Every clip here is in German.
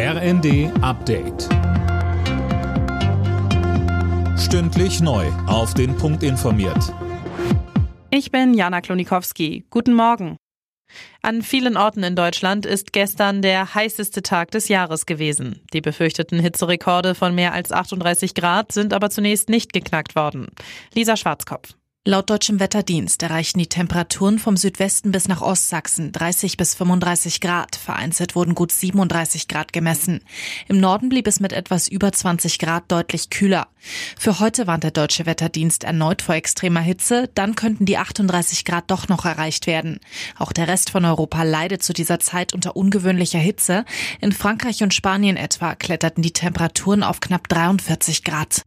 RND Update. Stündlich neu. Auf den Punkt informiert. Ich bin Jana Klonikowski. Guten Morgen. An vielen Orten in Deutschland ist gestern der heißeste Tag des Jahres gewesen. Die befürchteten Hitzerekorde von mehr als 38 Grad sind aber zunächst nicht geknackt worden. Lisa Schwarzkopf. Laut deutschem Wetterdienst erreichten die Temperaturen vom Südwesten bis nach Ostsachsen 30 bis 35 Grad. Vereinzelt wurden gut 37 Grad gemessen. Im Norden blieb es mit etwas über 20 Grad deutlich kühler. Für heute warnt der deutsche Wetterdienst erneut vor extremer Hitze. Dann könnten die 38 Grad doch noch erreicht werden. Auch der Rest von Europa leidet zu dieser Zeit unter ungewöhnlicher Hitze. In Frankreich und Spanien etwa kletterten die Temperaturen auf knapp 43 Grad.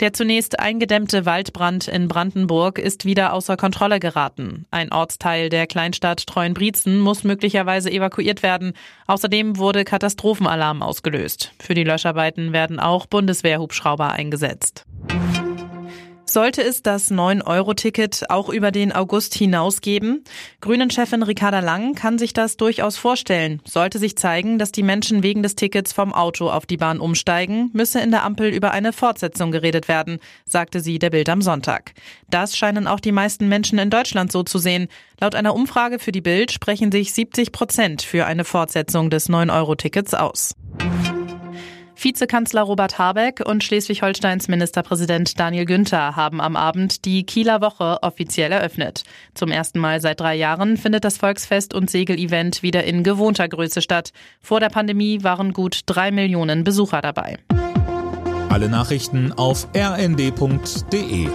Der zunächst eingedämmte Waldbrand in Brandenburg ist wieder außer Kontrolle geraten. Ein Ortsteil der Kleinstadt Treuenbrietzen muss möglicherweise evakuiert werden. Außerdem wurde Katastrophenalarm ausgelöst. Für die Löscharbeiten werden auch Bundeswehrhubschrauber eingesetzt. Sollte es das 9-Euro-Ticket auch über den August hinaus geben? Grünen-Chefin Ricarda Lang kann sich das durchaus vorstellen. Sollte sich zeigen, dass die Menschen wegen des Tickets vom Auto auf die Bahn umsteigen, müsse in der Ampel über eine Fortsetzung geredet werden, sagte sie der Bild am Sonntag. Das scheinen auch die meisten Menschen in Deutschland so zu sehen. Laut einer Umfrage für die Bild sprechen sich 70 Prozent für eine Fortsetzung des 9-Euro-Tickets aus. Vizekanzler Robert Habeck und Schleswig-Holsteins Ministerpräsident Daniel Günther haben am Abend die Kieler Woche offiziell eröffnet. Zum ersten Mal seit drei Jahren findet das Volksfest und Segelevent wieder in gewohnter Größe statt. Vor der Pandemie waren gut drei Millionen Besucher dabei. Alle Nachrichten auf rnd.de